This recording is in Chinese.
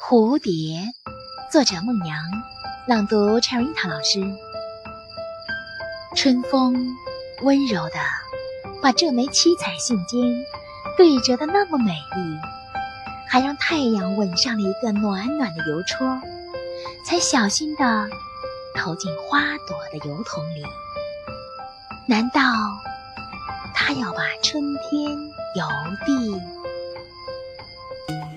蝴蝶，作者孟阳，朗读 c h e r i t a 老师。春风温柔的把这枚七彩信笺对折的那么美丽，还让太阳吻上了一个暖暖的邮戳，才小心的投进花朵的邮筒里。难道他要把春天邮递？